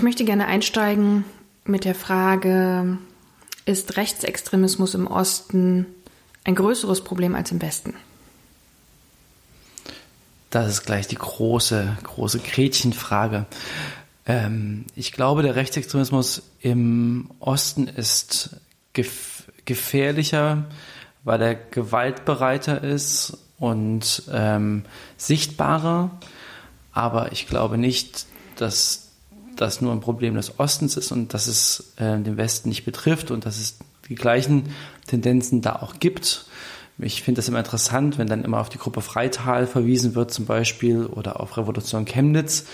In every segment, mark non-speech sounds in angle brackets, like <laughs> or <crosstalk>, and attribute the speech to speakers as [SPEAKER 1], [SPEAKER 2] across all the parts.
[SPEAKER 1] Ich möchte gerne einsteigen mit der Frage, ist Rechtsextremismus im Osten ein größeres Problem als im Westen?
[SPEAKER 2] Das ist gleich die große, große Gretchenfrage. Ähm, ich glaube, der Rechtsextremismus im Osten ist gef gefährlicher, weil er gewaltbereiter ist und ähm, sichtbarer. Aber ich glaube nicht, dass das nur ein Problem des Ostens ist und dass es äh, den Westen nicht betrifft und dass es die gleichen Tendenzen da auch gibt. Ich finde das immer interessant, wenn dann immer auf die Gruppe Freital verwiesen wird zum Beispiel oder auf Revolution Chemnitz.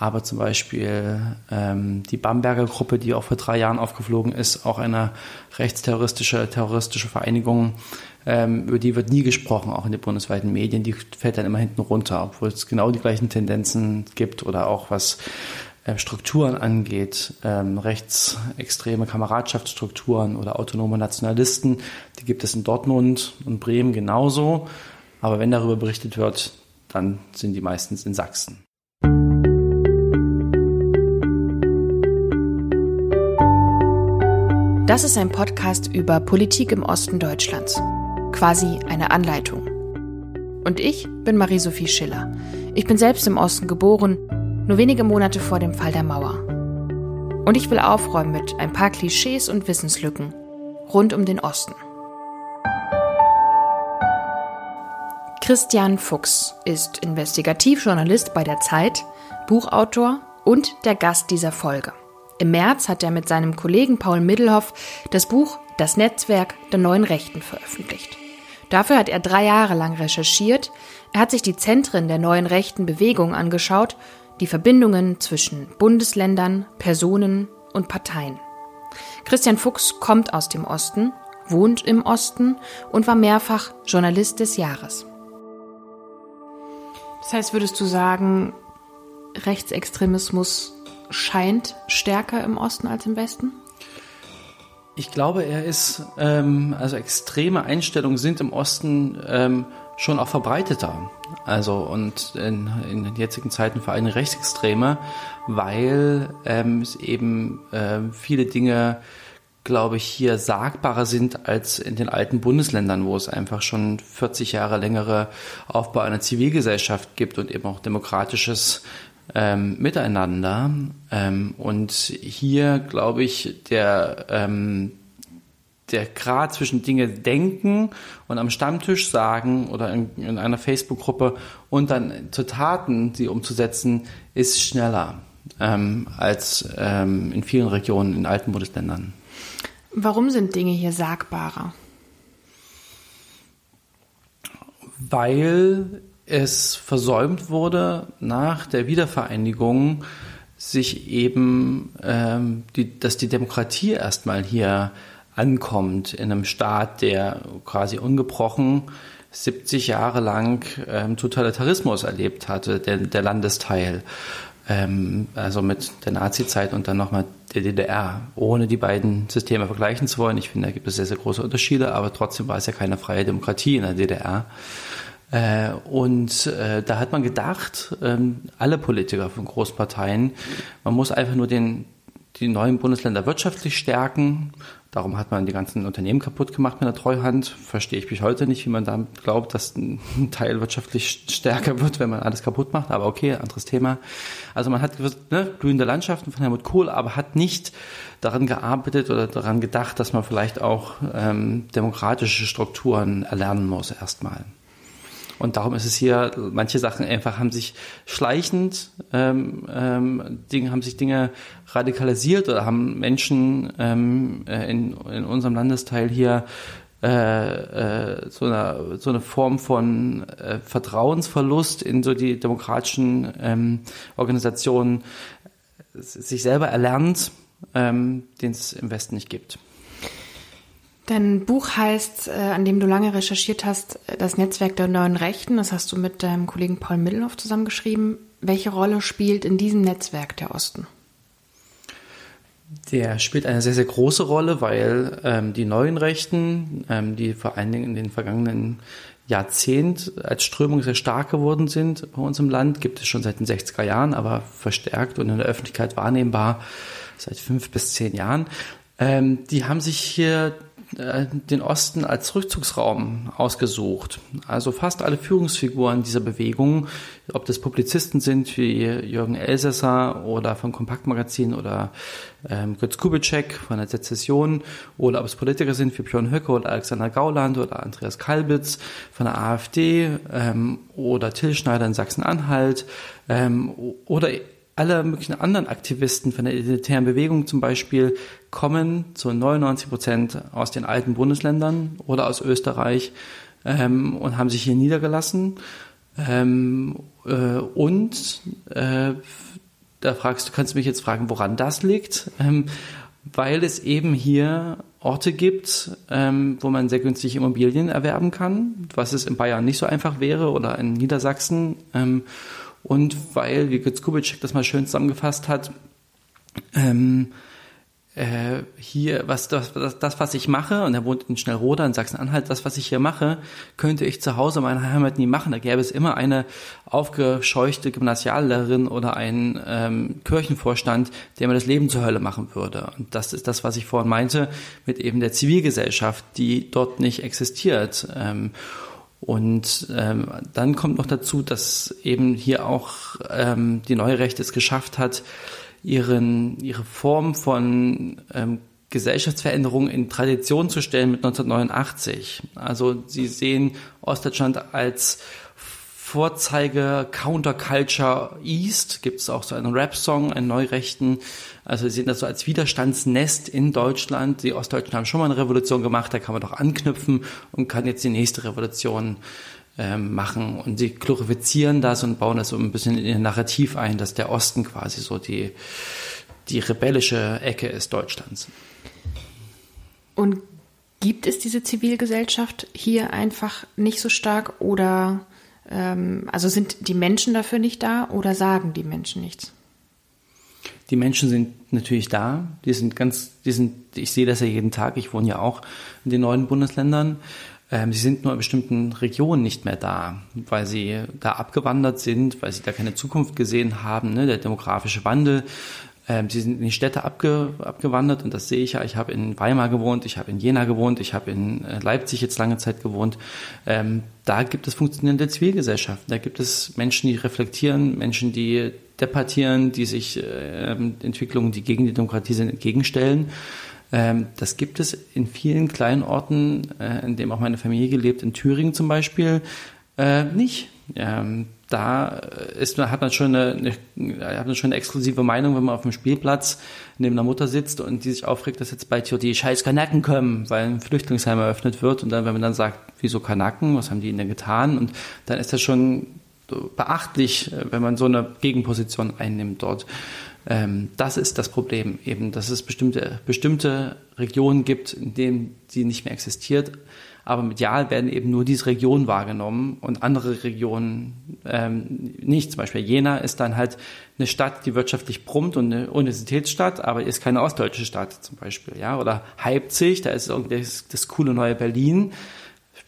[SPEAKER 2] Aber zum Beispiel ähm, die Bamberger Gruppe, die auch vor drei Jahren aufgeflogen ist, auch eine rechtsterroristische terroristische Vereinigung, ähm, über die wird nie gesprochen, auch in den bundesweiten Medien. Die fällt dann immer hinten runter, obwohl es genau die gleichen Tendenzen gibt oder auch was Strukturen angeht, ähm, rechtsextreme Kameradschaftsstrukturen oder autonome Nationalisten, die gibt es in Dortmund und Bremen genauso. Aber wenn darüber berichtet wird, dann sind die meistens in Sachsen.
[SPEAKER 1] Das ist ein Podcast über Politik im Osten Deutschlands. Quasi eine Anleitung. Und ich bin Marie-Sophie Schiller. Ich bin selbst im Osten geboren, nur wenige Monate vor dem Fall der Mauer. Und ich will aufräumen mit ein paar Klischees und Wissenslücken rund um den Osten. Christian Fuchs ist Investigativjournalist bei der Zeit, Buchautor und der Gast dieser Folge. Im März hat er mit seinem Kollegen Paul Middelhoff das Buch Das Netzwerk der neuen Rechten veröffentlicht. Dafür hat er drei Jahre lang recherchiert. Er hat sich die Zentren der neuen rechten Bewegung angeschaut, die Verbindungen zwischen Bundesländern, Personen und Parteien. Christian Fuchs kommt aus dem Osten, wohnt im Osten und war mehrfach Journalist des Jahres. Das heißt, würdest du sagen, Rechtsextremismus scheint stärker im Osten als im Westen?
[SPEAKER 2] Ich glaube, er ist, ähm, also extreme Einstellungen sind im Osten ähm, schon auch verbreiteter. Also und in, in den jetzigen Zeiten vor allem Rechtsextreme, weil ähm, es eben äh, viele Dinge, glaube ich, hier sagbarer sind als in den alten Bundesländern, wo es einfach schon 40 Jahre längere Aufbau einer Zivilgesellschaft gibt und eben auch demokratisches ähm, miteinander. Ähm, und hier, glaube ich, der, ähm, der Grad zwischen Dinge denken und am Stammtisch sagen oder in, in einer Facebook-Gruppe und dann zu Taten sie umzusetzen, ist schneller ähm, als ähm, in vielen Regionen in alten Bundesländern.
[SPEAKER 1] Warum sind Dinge hier sagbarer?
[SPEAKER 2] Weil es versäumt wurde, nach der Wiedervereinigung sich eben, ähm, die, dass die Demokratie erstmal hier ankommt in einem Staat, der quasi ungebrochen 70 Jahre lang ähm, Totalitarismus erlebt hatte, der, der Landesteil. Ähm, also mit der Nazi-Zeit und dann nochmal der DDR, ohne die beiden Systeme vergleichen zu wollen. Ich finde, da gibt es sehr, sehr große Unterschiede, aber trotzdem war es ja keine freie Demokratie in der DDR. Äh, und äh, da hat man gedacht, ähm, alle Politiker von Großparteien, man muss einfach nur den, die neuen Bundesländer wirtschaftlich stärken. Darum hat man die ganzen Unternehmen kaputt gemacht mit der Treuhand. Verstehe ich bis heute nicht, wie man da glaubt, dass ein <laughs> Teil wirtschaftlich stärker wird, wenn man alles kaputt macht. Aber okay, anderes Thema. Also man hat ne, blühende Landschaften von Helmut Kohl, aber hat nicht daran gearbeitet oder daran gedacht, dass man vielleicht auch ähm, demokratische Strukturen erlernen muss erstmal. Und darum ist es hier, manche Sachen einfach haben sich schleichend, ähm, ähm, Dinge, haben sich Dinge radikalisiert oder haben Menschen ähm, äh, in, in unserem Landesteil hier äh, äh, so, eine, so eine Form von äh, Vertrauensverlust in so die demokratischen ähm, Organisationen sich selber erlernt, ähm, den es im Westen nicht gibt.
[SPEAKER 1] Dein Buch heißt, äh, an dem du lange recherchiert hast, das Netzwerk der neuen Rechten. Das hast du mit deinem Kollegen Paul Middelhoff zusammengeschrieben. Welche Rolle spielt in diesem Netzwerk der Osten?
[SPEAKER 2] Der spielt eine sehr, sehr große Rolle, weil ähm, die neuen Rechten, ähm, die vor allen Dingen in den vergangenen Jahrzehnt als Strömung sehr stark geworden sind bei uns im Land, gibt es schon seit den 60er Jahren, aber verstärkt und in der Öffentlichkeit wahrnehmbar seit fünf bis zehn Jahren. Ähm, die haben sich hier äh, den Osten als Rückzugsraum ausgesucht. Also fast alle Führungsfiguren dieser Bewegung, ob das Publizisten sind wie Jürgen Elsässer oder vom Kompaktmagazin oder ähm, Götz Kubitschek von der Sezession oder ob es Politiker sind wie Björn Höcke oder Alexander Gauland oder Andreas Kalbitz von der AfD ähm, oder Till Schneider in Sachsen-Anhalt ähm, oder alle möglichen anderen Aktivisten von der identitären Bewegung zum Beispiel kommen zu 99 Prozent aus den alten Bundesländern oder aus Österreich ähm, und haben sich hier niedergelassen. Ähm, äh, und äh, da fragst du, kannst du mich jetzt fragen, woran das liegt? Ähm, weil es eben hier Orte gibt, ähm, wo man sehr günstig Immobilien erwerben kann, was es in Bayern nicht so einfach wäre oder in Niedersachsen. Ähm, und weil, wie Götz Kubitschek das mal schön zusammengefasst hat, ähm, äh, hier, was das, das, das, was ich mache, und er wohnt in Schnellroda in Sachsen-Anhalt, das, was ich hier mache, könnte ich zu Hause in meiner Heimat nie machen. Da gäbe es immer eine aufgescheuchte Gymnasiallehrerin oder einen ähm, Kirchenvorstand, der mir das Leben zur Hölle machen würde. Und das ist das, was ich vorhin meinte, mit eben der Zivilgesellschaft, die dort nicht existiert. Ähm, und ähm, dann kommt noch dazu, dass eben hier auch ähm, die neue Rechte es geschafft hat, ihren, ihre Form von ähm, Gesellschaftsveränderung in Tradition zu stellen mit 1989. Also sie sehen Ostdeutschland als Vorzeige Counterculture East, gibt es auch so einen Rap-Song, einen Neurechten. Also sie sehen das so als Widerstandsnest in Deutschland. Die Ostdeutschen haben schon mal eine Revolution gemacht, da kann man doch anknüpfen und kann jetzt die nächste Revolution ähm, machen. Und sie glorifizieren das und bauen das so ein bisschen in ihr Narrativ ein, dass der Osten quasi so die, die rebellische Ecke ist Deutschlands.
[SPEAKER 1] Und gibt es diese Zivilgesellschaft hier einfach nicht so stark oder ähm, also sind die Menschen dafür nicht da oder sagen die Menschen nichts?
[SPEAKER 2] Die Menschen sind natürlich da. Die sind ganz, die sind, ich sehe das ja jeden Tag. Ich wohne ja auch in den neuen Bundesländern. Ähm, sie sind nur in bestimmten Regionen nicht mehr da, weil sie da abgewandert sind, weil sie da keine Zukunft gesehen haben. Ne? Der demografische Wandel ähm, sie sind in die Städte abge, abgewandert und das sehe ich ja. Ich habe in Weimar gewohnt, ich habe in Jena gewohnt, ich habe in äh, Leipzig jetzt lange Zeit gewohnt. Ähm, da gibt es funktionierende Zivilgesellschaften. Da gibt es Menschen, die reflektieren, Menschen, die debattieren, die sich äh, Entwicklungen, die gegen die Demokratie sind, entgegenstellen. Ähm, das gibt es in vielen kleinen Orten, äh, in dem auch meine Familie gelebt, in Thüringen zum Beispiel, äh, nicht. Ähm, da ist, hat man schon eine, eine, hat man schon eine exklusive Meinung, wenn man auf dem Spielplatz neben der Mutter sitzt und die sich aufregt, dass jetzt bald hier die scheiß Kanaken kommen, weil ein Flüchtlingsheim eröffnet wird und dann, wenn man dann sagt, wieso Kanaken, was haben die denn getan? Und dann ist das schon beachtlich, wenn man so eine Gegenposition einnimmt dort. Ähm, das ist das Problem eben, dass es bestimmte, bestimmte Regionen gibt, in denen sie nicht mehr existiert aber medial werden eben nur diese Regionen wahrgenommen und andere Regionen ähm, nicht. Zum Beispiel Jena ist dann halt eine Stadt, die wirtschaftlich brummt und eine Universitätsstadt, aber ist keine ostdeutsche Stadt zum Beispiel. Ja? Oder Leipzig, da ist irgendwie das, das coole neue Berlin,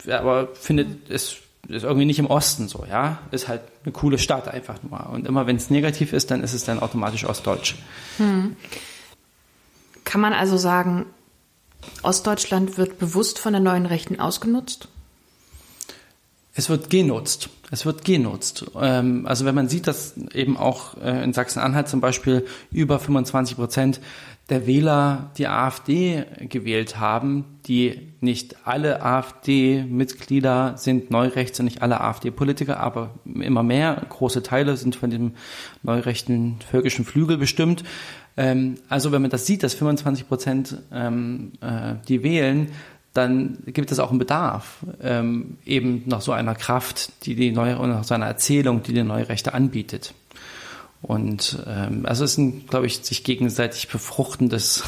[SPEAKER 2] aber findet es ist irgendwie nicht im Osten so, ja. Ist halt eine coole Stadt einfach nur. Und immer wenn es negativ ist, dann ist es dann automatisch ostdeutsch. Hm.
[SPEAKER 1] Kann man also sagen, Ostdeutschland wird bewusst von der neuen Rechten ausgenutzt?
[SPEAKER 2] Es wird genutzt. Es wird genutzt. Ähm, also wenn man sieht, dass eben auch äh, in Sachsen-Anhalt zum Beispiel über 25 Prozent der Wähler die AfD gewählt haben, die nicht alle AfD-Mitglieder sind Neurechts und nicht alle AfD-Politiker, aber immer mehr, große Teile sind von dem neurechten völkischen Flügel bestimmt. Ähm, also wenn man das sieht, dass 25 Prozent ähm, äh, die wählen, dann gibt es auch einen Bedarf ähm, eben nach so einer Kraft, die die neue, nach so einer Erzählung, die die neue Rechte anbietet. Und ähm, also es ist ein, glaube ich, sich gegenseitig befruchtendes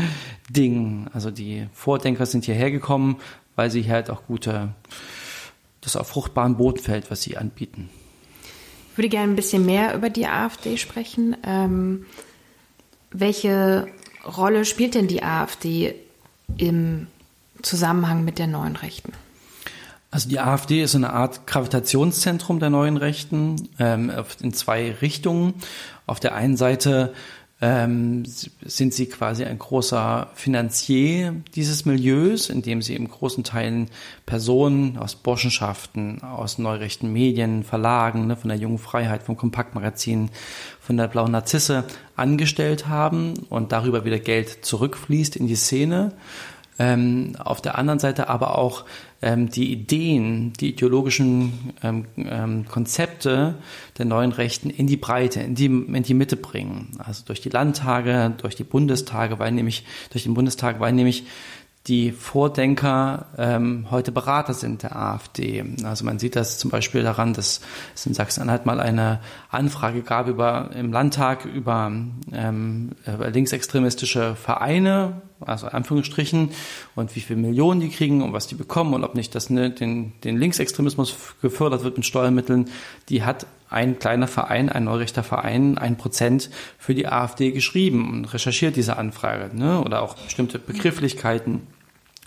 [SPEAKER 2] <laughs> Ding. Also die Vordenker sind hierher gekommen, weil sie halt auch gute, das auf fruchtbaren Boden fällt, was sie anbieten.
[SPEAKER 1] Ich würde gerne ein bisschen mehr über die AfD sprechen. Ähm, welche Rolle spielt denn die AfD im Zusammenhang mit der neuen Rechten?
[SPEAKER 2] Also die AfD ist eine Art Gravitationszentrum der neuen Rechten ähm, in zwei Richtungen. Auf der einen Seite ähm, sind sie quasi ein großer Finanzier dieses Milieus, indem sie im großen Teilen Personen aus Burschenschaften, aus neurechten Medien, Verlagen, ne, von der Jungen Freiheit, vom Kompaktmagazin, von der Blauen Narzisse angestellt haben und darüber wieder Geld zurückfließt in die Szene. Ähm, auf der anderen Seite aber auch ähm, die Ideen, die ideologischen ähm, ähm, Konzepte der neuen Rechten in die Breite, in die, in die Mitte bringen. Also durch die Landtage, durch die Bundestage, weil nämlich, durch den Bundestag, weil nämlich die Vordenker ähm, heute Berater sind der AfD. Also man sieht das zum Beispiel daran, dass es in Sachsen-Anhalt mal eine Anfrage gab über im Landtag über, ähm, über linksextremistische Vereine, also Anführungsstrichen, und wie viele Millionen die kriegen und was die bekommen und ob nicht das ne, den, den Linksextremismus gefördert wird mit Steuermitteln. Die hat ein kleiner Verein, ein neurechter Verein, ein Prozent für die AfD geschrieben und recherchiert diese Anfrage, ne? oder auch bestimmte Begrifflichkeiten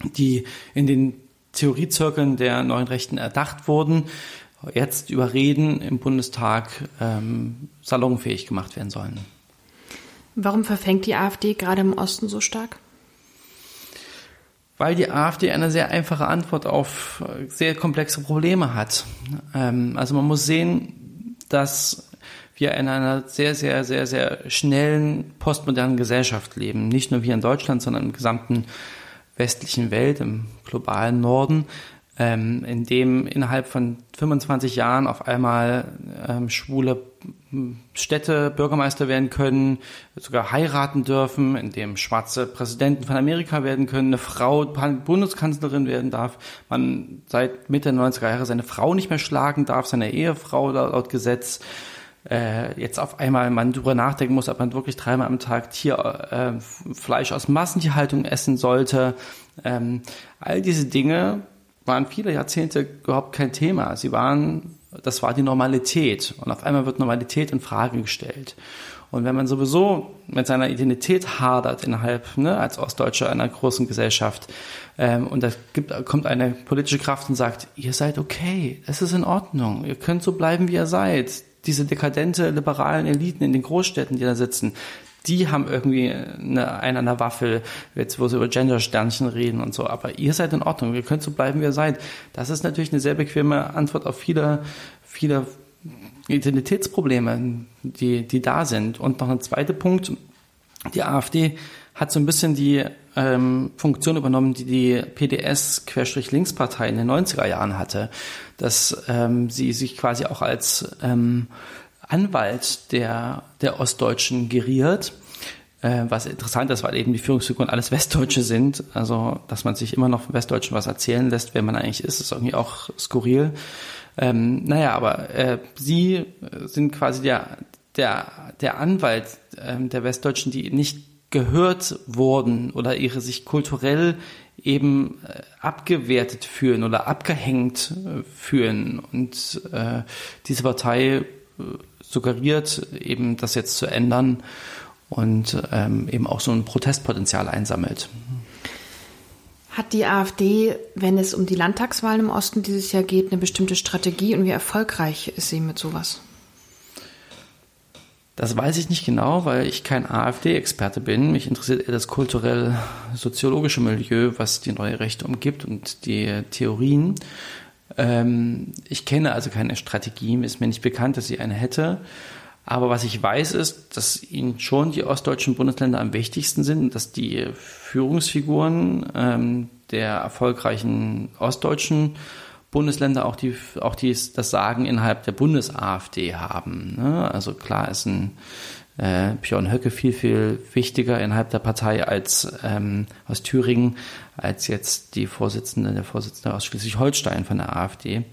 [SPEAKER 2] die in den Theoriezirkeln der neuen Rechten erdacht wurden, jetzt überreden im Bundestag ähm, salonfähig gemacht werden sollen.
[SPEAKER 1] Warum verfängt die AfD gerade im Osten so stark?
[SPEAKER 2] Weil die AfD eine sehr einfache Antwort auf sehr komplexe Probleme hat. Ähm, also man muss sehen, dass wir in einer sehr, sehr, sehr, sehr schnellen postmodernen Gesellschaft leben. Nicht nur wir in Deutschland, sondern im gesamten westlichen Welt, im globalen Norden, ähm, in dem innerhalb von 25 Jahren auf einmal ähm, schwule Städte Bürgermeister werden können, sogar heiraten dürfen, in dem schwarze Präsidenten von Amerika werden können, eine Frau Bundeskanzlerin werden darf, man seit Mitte der 90er Jahre seine Frau nicht mehr schlagen darf, seine Ehefrau laut Gesetz äh, jetzt auf einmal man darüber nachdenken muss, ob man wirklich dreimal am Tag Tierfleisch äh, aus Massentierhaltung essen sollte. Ähm, all diese Dinge waren viele Jahrzehnte überhaupt kein Thema. Sie waren, das war die Normalität. Und auf einmal wird Normalität in Frage gestellt. Und wenn man sowieso mit seiner Identität hadert innerhalb, ne, als Ostdeutscher einer großen Gesellschaft, ähm, und da gibt, kommt eine politische Kraft und sagt, ihr seid okay, es ist in Ordnung, ihr könnt so bleiben, wie ihr seid, diese dekadente liberalen Eliten in den Großstädten, die da sitzen, die haben irgendwie eine, einen an der Waffel, jetzt wo sie über Gender-Sternchen reden und so. Aber ihr seid in Ordnung, ihr könnt so bleiben, wie ihr seid. Das ist natürlich eine sehr bequeme Antwort auf viele, viele Identitätsprobleme, die, die da sind. Und noch ein zweiter Punkt. Die AfD hat so ein bisschen die ähm, Funktion übernommen, die die PDS-Linkspartei in den 90er Jahren hatte, dass ähm, sie sich quasi auch als ähm, Anwalt der, der Ostdeutschen geriert. Äh, was interessant ist, weil eben die Führungsfiguren alles Westdeutsche sind. Also, dass man sich immer noch von Westdeutschen was erzählen lässt, wer man eigentlich ist, ist irgendwie auch skurril. Ähm, naja, aber äh, sie sind quasi der, der, der Anwalt äh, der Westdeutschen, die nicht gehört wurden oder ihre sich kulturell eben äh, abgewertet fühlen oder abgehängt äh, fühlen. Und äh, diese Partei äh, suggeriert eben, das jetzt zu ändern und ähm, eben auch so ein Protestpotenzial einsammelt.
[SPEAKER 1] Hat die AfD, wenn es um die Landtagswahlen im Osten dieses Jahr geht, eine bestimmte Strategie und wie erfolgreich ist sie mit sowas?
[SPEAKER 2] Das weiß ich nicht genau, weil ich kein AfD-Experte bin. Mich interessiert eher das kulturell-soziologische Milieu, was die neue Rechte umgibt und die Theorien. Ähm, ich kenne also keine Strategie, ist mir nicht bekannt, dass sie eine hätte. Aber was ich weiß, ist, dass ihnen schon die ostdeutschen Bundesländer am wichtigsten sind und dass die Führungsfiguren ähm, der erfolgreichen ostdeutschen Bundesländer auch die auch die das Sagen innerhalb der Bundes-AfD haben. Ne? Also klar ist ein äh, Björn Höcke viel viel wichtiger innerhalb der Partei als ähm, aus Thüringen als jetzt die Vorsitzende der Vorsitzende aus Schleswig-Holstein von der AfD.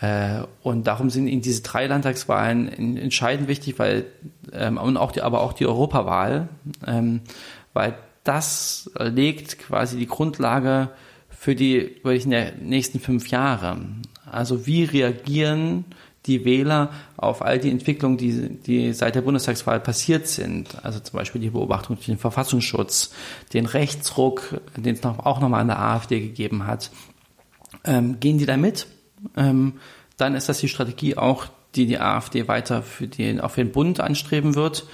[SPEAKER 2] Äh, und darum sind ihnen diese drei Landtagswahlen entscheidend wichtig, weil ähm, und auch die, aber auch die Europawahl, ähm, weil das legt quasi die Grundlage für die wirklich in der nächsten fünf Jahre. Also wie reagieren die Wähler auf all die Entwicklungen, die, die seit der Bundestagswahl passiert sind. Also zum Beispiel die Beobachtung durch den Verfassungsschutz, den Rechtsruck, den es noch, auch nochmal an der AfD gegeben hat. Ähm, gehen die da mit? Ähm, dann ist das die Strategie auch, die die AfD weiter für den, auf den Bund anstreben wird.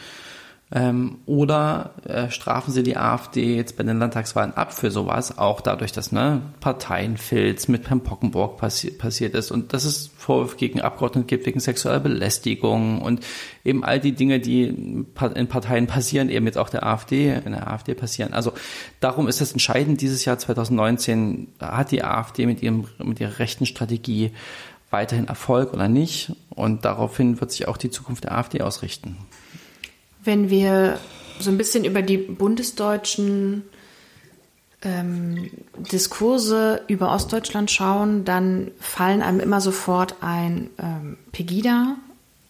[SPEAKER 2] Ähm, oder äh, strafen sie die AfD jetzt bei den Landtagswahlen ab für sowas, auch dadurch, dass ne, Parteienfilz mit Herrn Pockenburg passi passiert ist und dass es Vorwürfe gegen Abgeordnete gibt wegen sexueller Belästigung und eben all die Dinge, die in Parteien passieren, eben jetzt auch der AfD, in der AfD passieren. Also darum ist es entscheidend, dieses Jahr 2019 hat die AfD mit, ihrem, mit ihrer rechten Strategie weiterhin Erfolg oder nicht und daraufhin wird sich auch die Zukunft der AfD ausrichten.
[SPEAKER 1] Wenn wir so ein bisschen über die bundesdeutschen ähm, Diskurse über Ostdeutschland schauen, dann fallen einem immer sofort ein ähm, Pegida,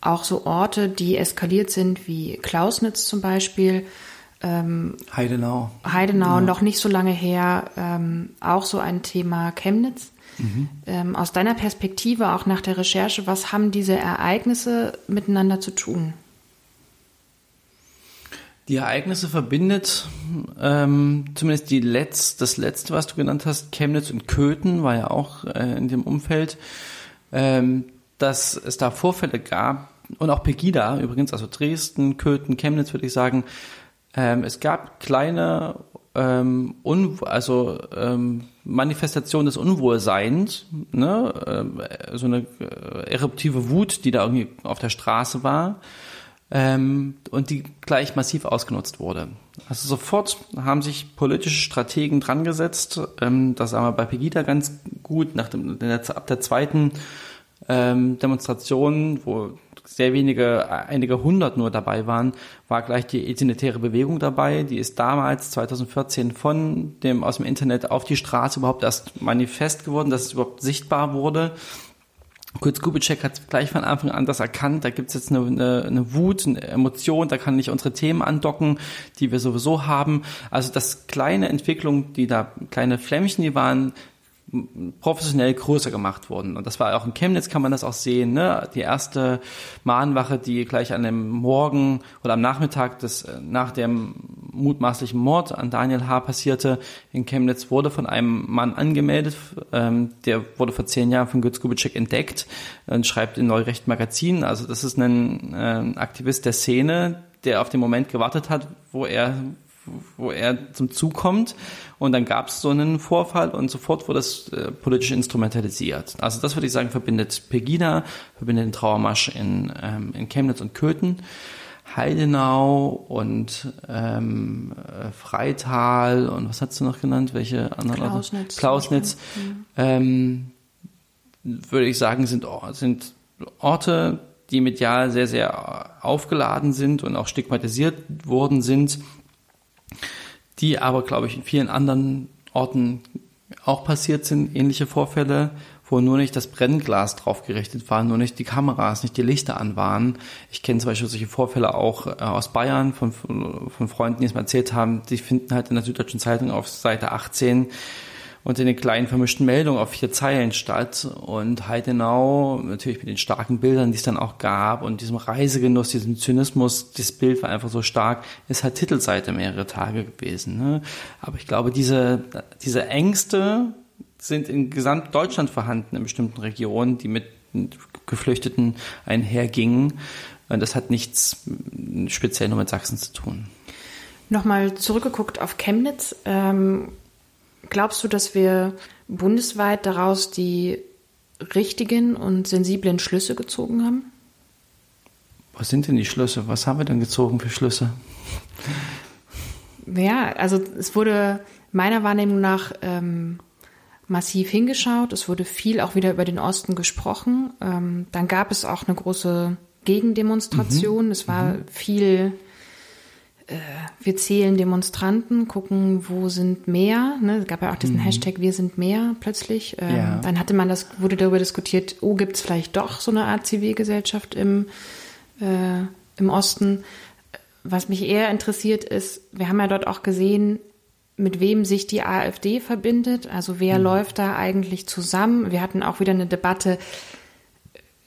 [SPEAKER 1] auch so Orte, die eskaliert sind, wie Klausnitz zum Beispiel.
[SPEAKER 2] Ähm, Heidenau.
[SPEAKER 1] Heidenau, ja. noch nicht so lange her, ähm, auch so ein Thema Chemnitz. Mhm. Ähm, aus deiner Perspektive, auch nach der Recherche, was haben diese Ereignisse miteinander zu tun?
[SPEAKER 2] Die Ereignisse verbindet ähm, zumindest die Letz-, das letzte, was du genannt hast, Chemnitz und Köthen, war ja auch äh, in dem Umfeld, ähm, dass es da Vorfälle gab und auch Pegida übrigens, also Dresden, Köthen, Chemnitz würde ich sagen. Ähm, es gab kleine ähm, Un also ähm, Manifestation des Unwohlseins, ne? äh, so eine äh, eruptive Wut, die da irgendwie auf der Straße war ähm, und die gleich massiv ausgenutzt wurde. Also sofort haben sich politische Strategen dran gesetzt. Ähm, das haben wir bei Pegida ganz gut. Nach dem, ab der zweiten ähm, Demonstration, wo sehr wenige, einige hundert nur dabei waren, war gleich die Identitäre Bewegung dabei. Die ist damals 2014 von dem aus dem Internet auf die Straße überhaupt erst manifest geworden, dass es überhaupt sichtbar wurde. Kurz Kubitschek hat gleich von Anfang an das erkannt, da gibt's jetzt eine, eine, eine Wut, eine Emotion, da kann ich unsere Themen andocken, die wir sowieso haben. Also das kleine Entwicklung, die da, kleine Flämmchen, die waren professionell größer gemacht wurden. Und das war auch in Chemnitz, kann man das auch sehen. Ne? Die erste Mahnwache, die gleich an dem Morgen oder am Nachmittag des, äh, nach dem mutmaßlichen Mord an Daniel H. passierte in Chemnitz, wurde von einem Mann angemeldet. Ähm, der wurde vor zehn Jahren von Götz Kubitschek entdeckt und schreibt in Neurecht Magazin. Also das ist ein äh, Aktivist der Szene, der auf den Moment gewartet hat, wo er wo er zum Zug kommt und dann gab es so einen Vorfall und sofort wurde es äh, politisch instrumentalisiert. Also das würde ich sagen, verbindet Pegida, verbindet den Trauermarsch in, ähm, in Chemnitz und Köthen. Heidenau und ähm, äh, Freital und was hast du noch genannt? Welche anderen
[SPEAKER 1] Klausnitz.
[SPEAKER 2] Klausnitz. Ähm, würde ich sagen, sind, sind Orte, die medial sehr, sehr aufgeladen sind und auch stigmatisiert worden sind, die aber, glaube ich, in vielen anderen Orten auch passiert sind, ähnliche Vorfälle, wo nur nicht das Brennglas drauf gerichtet war, nur nicht die Kameras, nicht die Lichter an waren. Ich kenne zum Beispiel solche Vorfälle auch äh, aus Bayern von, von Freunden, die es mir erzählt haben, die finden halt in der Süddeutschen Zeitung auf Seite 18 in den kleinen vermischten Meldungen auf vier Zeilen statt. Und Heidenau, natürlich mit den starken Bildern, die es dann auch gab und diesem Reisegenuss, diesem Zynismus, das Bild war einfach so stark, ist halt Titelseite mehrere Tage gewesen. Ne? Aber ich glaube, diese, diese Ängste sind in Gesamtdeutschland vorhanden, in bestimmten Regionen, die mit Geflüchteten einhergingen. Das hat nichts speziell nur mit Sachsen zu tun.
[SPEAKER 1] Nochmal zurückgeguckt auf Chemnitz. Ähm, Glaubst du, dass wir bundesweit daraus die richtigen und sensiblen Schlüsse gezogen haben?
[SPEAKER 2] Was sind denn die Schlüsse? Was haben wir denn gezogen für Schlüsse?
[SPEAKER 1] Ja, also es wurde meiner Wahrnehmung nach ähm, massiv hingeschaut. Es wurde viel auch wieder über den Osten gesprochen. Ähm, dann gab es auch eine große Gegendemonstration. Mhm. Es war mhm. viel äh, wir zählen Demonstranten, gucken, wo sind mehr. Ne? Es gab ja auch diesen mhm. Hashtag Wir sind mehr plötzlich. Ähm, ja. Dann hatte man das, wurde darüber diskutiert, oh, gibt es vielleicht doch so eine Art Zivilgesellschaft im, äh, im Osten. Was mich eher interessiert ist, wir haben ja dort auch gesehen, mit wem sich die AfD verbindet. Also wer mhm. läuft da eigentlich zusammen? Wir hatten auch wieder eine Debatte,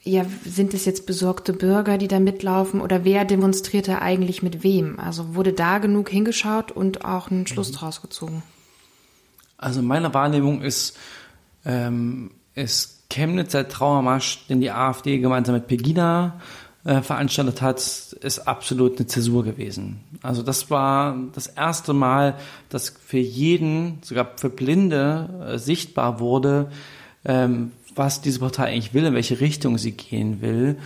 [SPEAKER 1] ja, sind es jetzt besorgte Bürger, die da mitlaufen oder wer demonstriert da eigentlich mit wem? Also wurde da genug hingeschaut und auch einen Schluss mhm. draus gezogen?
[SPEAKER 2] Also meine Wahrnehmung ist, ähm, ist Chemnitz der Trauermarsch, den die AfD gemeinsam mit Pegida äh, veranstaltet hat, ist absolut eine Zäsur gewesen. Also das war das erste Mal, dass für jeden, sogar für Blinde, äh, sichtbar wurde, ähm, was diese Partei eigentlich will, in welche Richtung sie gehen will.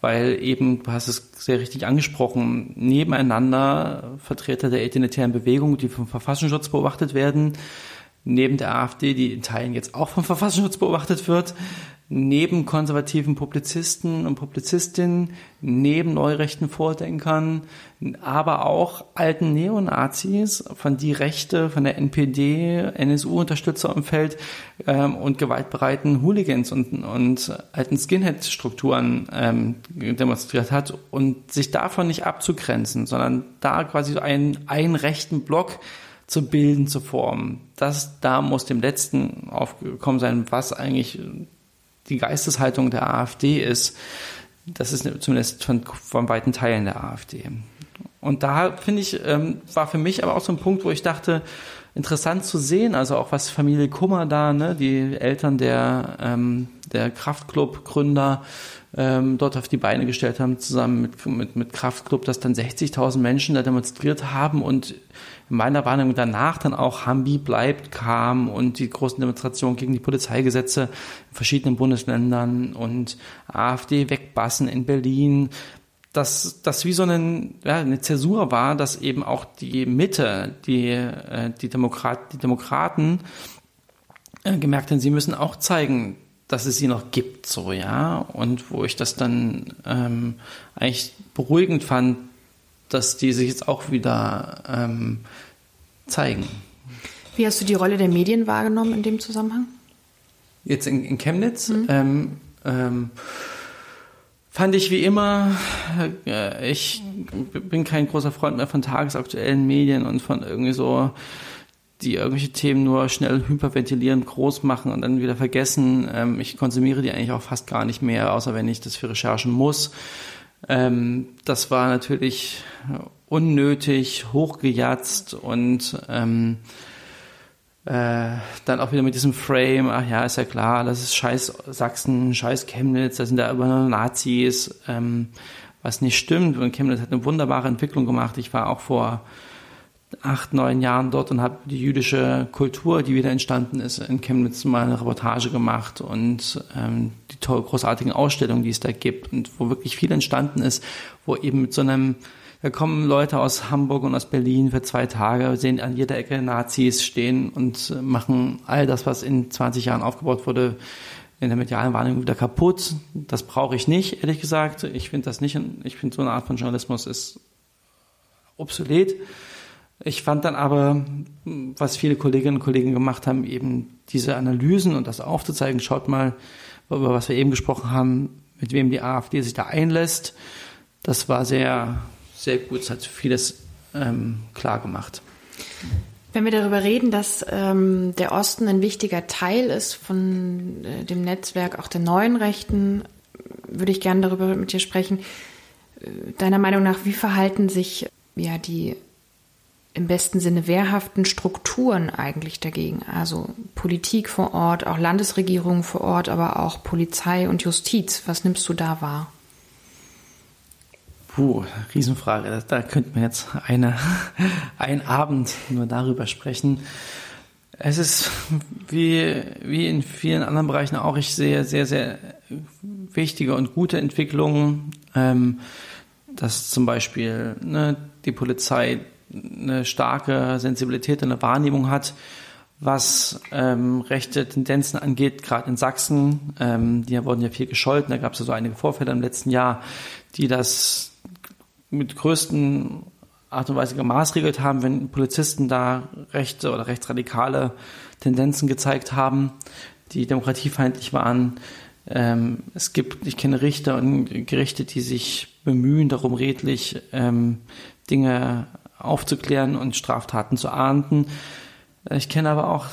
[SPEAKER 2] Weil eben, du hast es sehr richtig angesprochen, nebeneinander Vertreter der identitären Bewegung, die vom Verfassungsschutz beobachtet werden, neben der AfD, die in Teilen jetzt auch vom Verfassungsschutz beobachtet wird, neben konservativen Publizisten und Publizistinnen, neben neurechten Vordenkern, aber auch alten Neonazis, von die Rechte, von der NPD, NSU-Unterstützerumfeld ähm, und gewaltbereiten Hooligans und, und alten Skinhead-Strukturen ähm, demonstriert hat und sich davon nicht abzugrenzen, sondern da quasi so einen, einen rechten Block zu bilden, zu formen. Das da muss dem Letzten aufgekommen sein, was eigentlich die Geisteshaltung der AfD ist. Das ist zumindest von, von weiten Teilen der AfD. Und da finde ich, ähm, war für mich aber auch so ein Punkt, wo ich dachte, interessant zu sehen, also auch was Familie Kummer da, ne, die Eltern der, ähm, der Kraftclub-Gründer ähm, dort auf die Beine gestellt haben, zusammen mit, mit, mit Kraftclub, dass dann 60.000 Menschen da demonstriert haben und meiner Wahrnehmung danach dann auch Hambi bleibt kam und die großen Demonstrationen gegen die Polizeigesetze in verschiedenen Bundesländern und AfD wegbassen in Berlin, dass das wie so eine, ja, eine Zäsur war, dass eben auch die Mitte, die, äh, die, Demokrat, die Demokraten äh, gemerkt haben, sie müssen auch zeigen, dass es sie noch gibt, so, ja. Und wo ich das dann ähm, eigentlich beruhigend fand, dass die sich jetzt auch wieder ähm, zeigen.
[SPEAKER 1] Wie hast du die Rolle der Medien wahrgenommen in dem Zusammenhang?
[SPEAKER 2] Jetzt in, in Chemnitz? Mhm. Ähm, ähm, fand ich wie immer, äh, ich bin kein großer Freund mehr von tagesaktuellen Medien und von irgendwie so, die irgendwelche Themen nur schnell hyperventilieren, groß machen und dann wieder vergessen. Ähm, ich konsumiere die eigentlich auch fast gar nicht mehr, außer wenn ich das für Recherchen muss. Ähm, das war natürlich unnötig, hochgejatzt und ähm, äh, dann auch wieder mit diesem Frame, ach ja, ist ja klar, das ist scheiß Sachsen, scheiß Chemnitz, da sind da immer nur Nazis, ähm, was nicht stimmt. Und Chemnitz hat eine wunderbare Entwicklung gemacht. Ich war auch vor acht, neun Jahren dort und habe die jüdische Kultur, die wieder entstanden ist, in Chemnitz mal eine Reportage gemacht und ähm, die toll, großartigen Ausstellungen, die es da gibt und wo wirklich viel entstanden ist, wo eben mit so einem, da kommen Leute aus Hamburg und aus Berlin für zwei Tage, sehen an jeder Ecke Nazis stehen und machen all das, was in 20 Jahren aufgebaut wurde, in der medialen Wahrnehmung wieder kaputt. Das brauche ich nicht, ehrlich gesagt. Ich finde das nicht, ich finde so eine Art von Journalismus ist obsolet. Ich fand dann aber, was viele Kolleginnen und Kollegen gemacht haben, eben diese Analysen und das aufzuzeigen. Schaut mal, über was wir eben gesprochen haben, mit wem die AfD sich da einlässt. Das war sehr, sehr gut. Es hat vieles ähm, klar gemacht.
[SPEAKER 1] Wenn wir darüber reden, dass ähm, der Osten ein wichtiger Teil ist von äh, dem Netzwerk auch der neuen Rechten, würde ich gerne darüber mit dir sprechen. Äh, deiner Meinung nach, wie verhalten sich ja die im besten Sinne wehrhaften Strukturen eigentlich dagegen. Also Politik vor Ort, auch Landesregierungen vor Ort, aber auch Polizei und Justiz. Was nimmst du da wahr?
[SPEAKER 2] Puh, Riesenfrage. Da, könnten wir jetzt eine, <laughs> einen Abend nur darüber sprechen. Es ist wie, wie in vielen anderen Bereichen auch, ich sehe sehr, sehr wichtige und gute Entwicklungen, ähm, dass zum Beispiel ne, die Polizei eine starke Sensibilität und eine Wahrnehmung hat, was ähm, rechte Tendenzen angeht, gerade in Sachsen. Ähm, die wurden ja viel gescholten. Da gab es ja so einige Vorfälle im letzten Jahr, die das mit größten Art und Weise gemaßregelt haben, wenn Polizisten da rechte oder rechtsradikale Tendenzen gezeigt haben, die demokratiefeindlich waren. Ähm, es gibt, ich kenne Richter und Gerichte, die sich bemühen, darum redlich ähm, Dinge aufzuklären und Straftaten zu ahnden. Ich kenne aber auch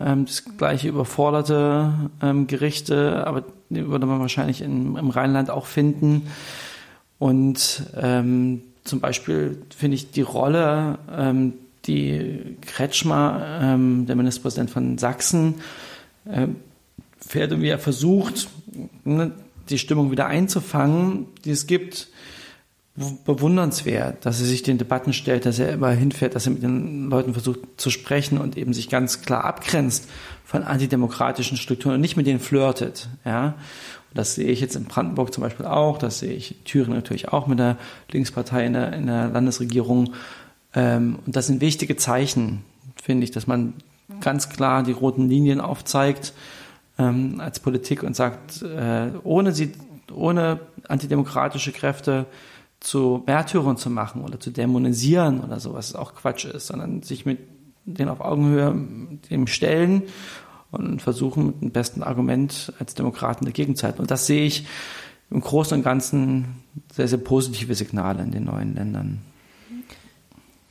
[SPEAKER 2] ähm, das gleiche überforderte ähm, Gerichte, aber die würde man wahrscheinlich in, im Rheinland auch finden. Und ähm, zum Beispiel finde ich die Rolle, ähm, die Kretschmer, ähm, der Ministerpräsident von Sachsen, äh, fährt und wie er versucht, ne, die Stimmung wieder einzufangen, die es gibt, bewundernswert, dass er sich den Debatten stellt, dass er immer hinfährt, dass er mit den Leuten versucht zu sprechen und eben sich ganz klar abgrenzt von antidemokratischen Strukturen und nicht mit denen flirtet. Ja? Und das sehe ich jetzt in Brandenburg zum Beispiel auch, das sehe ich in Thüringen natürlich auch mit der Linkspartei in der, in der Landesregierung. Ähm, und das sind wichtige Zeichen, finde ich, dass man ganz klar die roten Linien aufzeigt ähm, als Politik und sagt, äh, ohne sie, ohne antidemokratische Kräfte zu Märtyrern zu machen oder zu dämonisieren oder so, was auch Quatsch ist, sondern sich mit denen auf Augenhöhe dem stellen und versuchen mit dem besten Argument als Demokraten dagegen zu halten. Und das sehe ich im Großen und Ganzen sehr, sehr positive Signale in den neuen Ländern.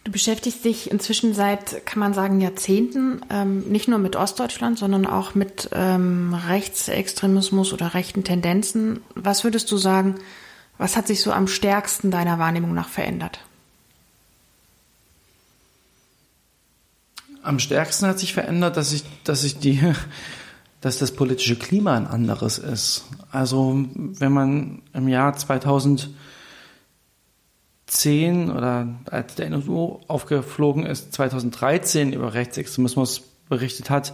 [SPEAKER 1] Du beschäftigst dich inzwischen seit, kann man sagen, Jahrzehnten ähm, nicht nur mit Ostdeutschland, sondern auch mit ähm, Rechtsextremismus oder rechten Tendenzen. Was würdest du sagen, was hat sich so am stärksten deiner Wahrnehmung nach verändert?
[SPEAKER 2] Am stärksten hat sich verändert, dass ich, dass ich die, <laughs> dass das politische Klima ein anderes ist. Also, wenn man im Jahr 2010 oder als der NSU aufgeflogen ist, 2013 über Rechtsextremismus berichtet hat,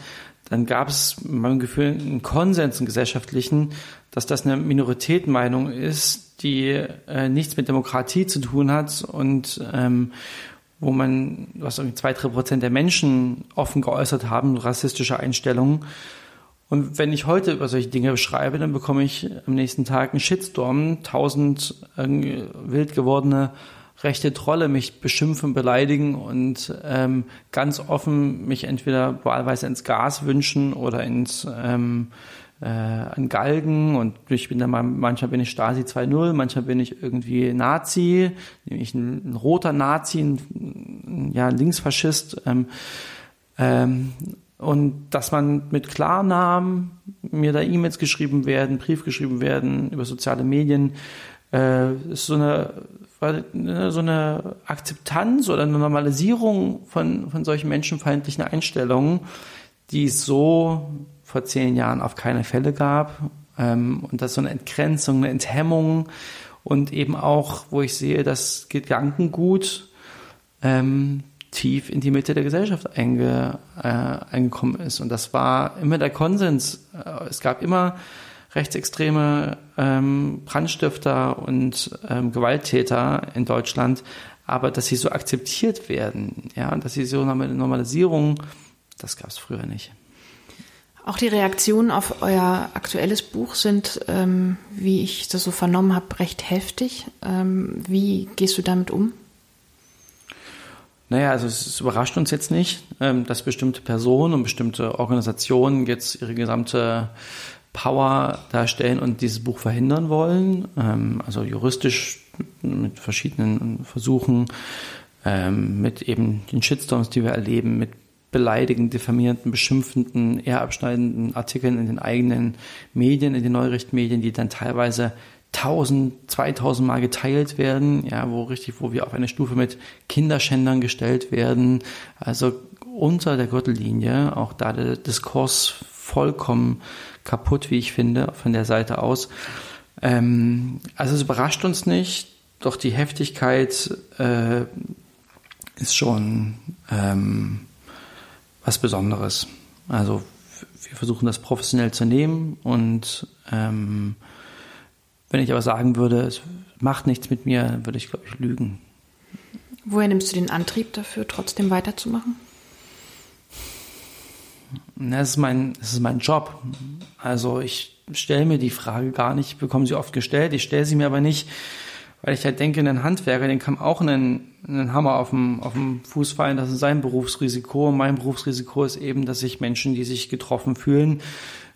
[SPEAKER 2] dann gab es mein Gefühl einen Konsens, einen gesellschaftlichen, dass das eine Minoritätenmeinung ist, die äh, nichts mit Demokratie zu tun hat und ähm, wo man, was irgendwie zwei, drei Prozent der Menschen offen geäußert haben, rassistische Einstellungen. Und wenn ich heute über solche Dinge schreibe, dann bekomme ich am nächsten Tag einen Shitstorm, tausend äh, wild gewordene rechte Trolle mich beschimpfen, beleidigen und ähm, ganz offen mich entweder wahlweise ins Gas wünschen oder ins ähm, äh, an Galgen und ich bin dann mal, manchmal bin ich Stasi 2.0, manchmal bin ich irgendwie Nazi, nämlich ein, ein roter Nazi, ein, ja, ein Linksfaschist. Ähm, ähm, und dass man mit Klarnamen mir da E-Mails geschrieben werden, Brief geschrieben werden über soziale Medien, äh, ist so eine Ne, so eine Akzeptanz oder eine Normalisierung von, von solchen menschenfeindlichen Einstellungen, die es so vor zehn Jahren auf keine Fälle gab. Ähm, und das ist so eine Entgrenzung, eine Enthemmung und eben auch, wo ich sehe, dass Gedankengut ähm, tief in die Mitte der Gesellschaft einge, äh, eingekommen ist. Und das war immer der Konsens. Äh, es gab immer rechtsextreme ähm, Brandstifter und ähm, Gewalttäter in Deutschland, aber dass sie so akzeptiert werden, ja, dass sie so eine Normalisierung, das gab es früher nicht.
[SPEAKER 1] Auch die Reaktionen auf euer aktuelles Buch sind, ähm, wie ich das so vernommen habe, recht heftig. Ähm, wie gehst du damit um?
[SPEAKER 2] Naja, also es überrascht uns jetzt nicht, ähm, dass bestimmte Personen und bestimmte Organisationen jetzt ihre gesamte Power darstellen und dieses Buch verhindern wollen. Ähm, also juristisch mit verschiedenen Versuchen, ähm, mit eben den Shitstorms, die wir erleben, mit beleidigenden, diffamierenden, beschimpfenden, eher abschneidenden Artikeln in den eigenen Medien, in den Neurichtmedien, die dann teilweise 1000, 2000 Mal geteilt werden, ja, wo richtig, wo wir auf eine Stufe mit Kinderschändern gestellt werden. Also unter der Gürtellinie, auch da der Diskurs vollkommen kaputt, wie ich finde, von der Seite aus. Ähm, also es überrascht uns nicht, doch die Heftigkeit äh, ist schon ähm, was Besonderes. Also wir versuchen das professionell zu nehmen und ähm, wenn ich aber sagen würde, es macht nichts mit mir, würde ich, glaube ich, lügen.
[SPEAKER 1] Woher nimmst du den Antrieb dafür, trotzdem weiterzumachen?
[SPEAKER 2] Das ist mein, das ist mein Job. Also ich stelle mir die Frage gar nicht, ich bekomme sie oft gestellt, ich stelle sie mir aber nicht, weil ich halt denke, ein Handwerker, den kann auch einen, einen Hammer auf dem, auf dem Fuß fallen, das ist sein Berufsrisiko. Und mein Berufsrisiko ist eben, dass sich Menschen, die sich getroffen fühlen,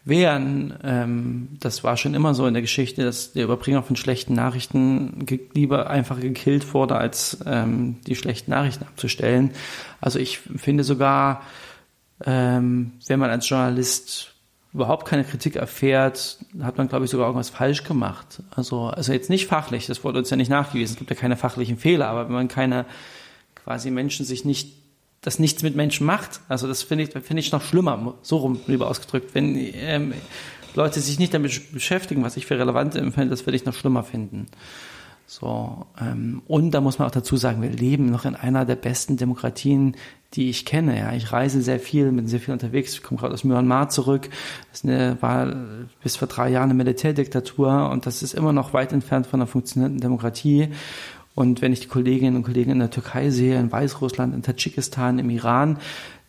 [SPEAKER 2] wehren. Ähm, das war schon immer so in der Geschichte, dass der Überbringer von schlechten Nachrichten lieber einfach gekillt wurde, als ähm, die schlechten Nachrichten abzustellen. Also ich finde sogar, ähm, wenn man als Journalist überhaupt keine Kritik erfährt, hat man, glaube ich, sogar irgendwas falsch gemacht. Also, also jetzt nicht fachlich, das wurde uns ja nicht nachgewiesen, es gibt ja keine fachlichen Fehler, aber wenn man keine quasi Menschen sich nicht das nichts mit Menschen macht. Also das finde ich, finde ich noch schlimmer, so rum lieber ausgedrückt. Wenn ähm, Leute sich nicht damit beschäftigen, was ich für relevant empfinde, das würde ich noch schlimmer finden. So, ähm, und da muss man auch dazu sagen, wir leben noch in einer der besten Demokratien, die ich kenne. Ja, ich reise sehr viel, bin sehr viel unterwegs. Ich komme gerade aus Myanmar zurück. Das eine, war bis vor drei Jahren eine Militärdiktatur und das ist immer noch weit entfernt von einer funktionierenden Demokratie. Und wenn ich die Kolleginnen und Kollegen in der Türkei sehe, in Weißrussland, in Tadschikistan, im Iran,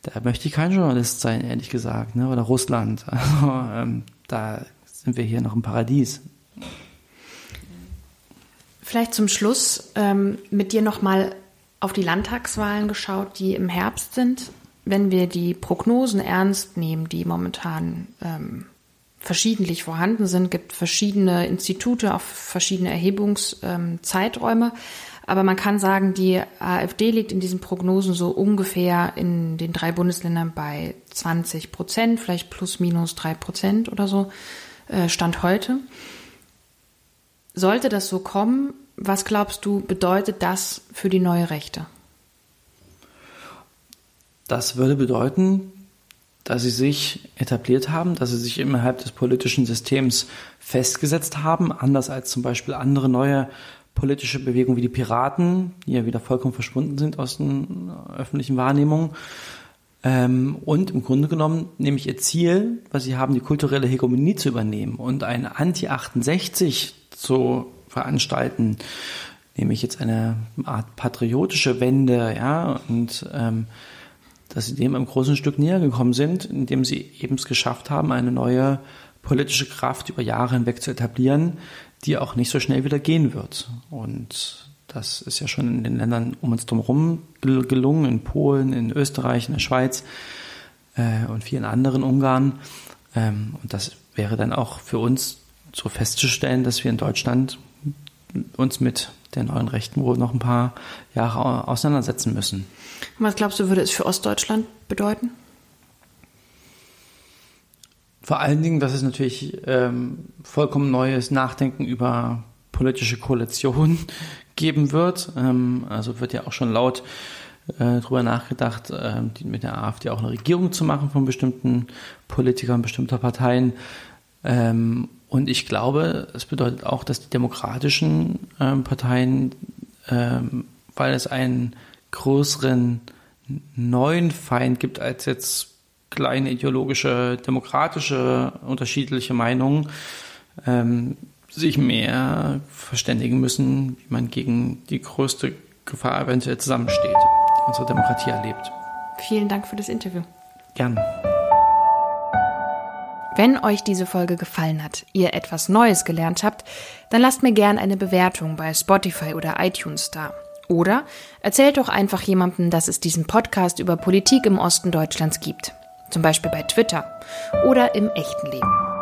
[SPEAKER 2] da möchte ich kein Journalist sein, ehrlich gesagt, ne? oder Russland. Also ähm, da sind wir hier noch im Paradies.
[SPEAKER 1] Vielleicht zum Schluss ähm, mit dir nochmal auf die Landtagswahlen geschaut, die im Herbst sind. Wenn wir die Prognosen ernst nehmen, die momentan ähm, verschiedentlich vorhanden sind, gibt verschiedene Institute, auch verschiedene Erhebungszeiträume. Aber man kann sagen, die AfD liegt in diesen Prognosen so ungefähr in den drei Bundesländern bei 20 Prozent, vielleicht plus minus drei Prozent oder so, äh, Stand heute. Sollte das so kommen, was glaubst du, bedeutet das für die neue Rechte?
[SPEAKER 2] Das würde bedeuten, dass sie sich etabliert haben, dass sie sich innerhalb des politischen Systems festgesetzt haben, anders als zum Beispiel andere neue politische Bewegungen wie die Piraten, die ja wieder vollkommen verschwunden sind aus den öffentlichen Wahrnehmungen. Ähm, und im Grunde genommen nämlich ihr Ziel, was sie haben, die kulturelle Hegemonie zu übernehmen und eine Anti-68 zu veranstalten, nämlich jetzt eine Art patriotische Wende, ja, und ähm, dass sie dem im großen Stück näher gekommen sind, indem sie eben es geschafft haben, eine neue politische Kraft über Jahre hinweg zu etablieren, die auch nicht so schnell wieder gehen wird. Und das ist ja schon in den Ländern um uns drumherum gelungen, in Polen, in Österreich, in der Schweiz äh, und vielen anderen Ungarn. Ähm, und das wäre dann auch für uns so festzustellen, dass wir in Deutschland uns mit der neuen Rechten wohl noch ein paar Jahre auseinandersetzen müssen.
[SPEAKER 1] Was glaubst du, würde es für Ostdeutschland bedeuten?
[SPEAKER 2] Vor allen Dingen, dass es natürlich ähm, vollkommen neues Nachdenken über politische Koalition geben wird. Ähm, also wird ja auch schon laut äh, darüber nachgedacht, äh, die, mit der AfD auch eine Regierung zu machen von bestimmten Politikern, bestimmter Parteien. Ähm, und ich glaube, es bedeutet auch, dass die demokratischen ähm, Parteien, ähm, weil es einen größeren neuen Feind gibt als jetzt kleine ideologische, demokratische, unterschiedliche Meinungen, ähm, sich mehr verständigen müssen, wie man gegen die größte Gefahr eventuell zusammensteht, die unsere Demokratie erlebt.
[SPEAKER 1] Vielen Dank für das Interview.
[SPEAKER 2] Gerne.
[SPEAKER 1] Wenn euch diese Folge gefallen hat, ihr etwas Neues gelernt habt, dann lasst mir gern eine Bewertung bei Spotify oder iTunes da. Oder erzählt doch einfach jemandem, dass es diesen Podcast über Politik im Osten Deutschlands gibt. Zum Beispiel bei Twitter oder im echten Leben.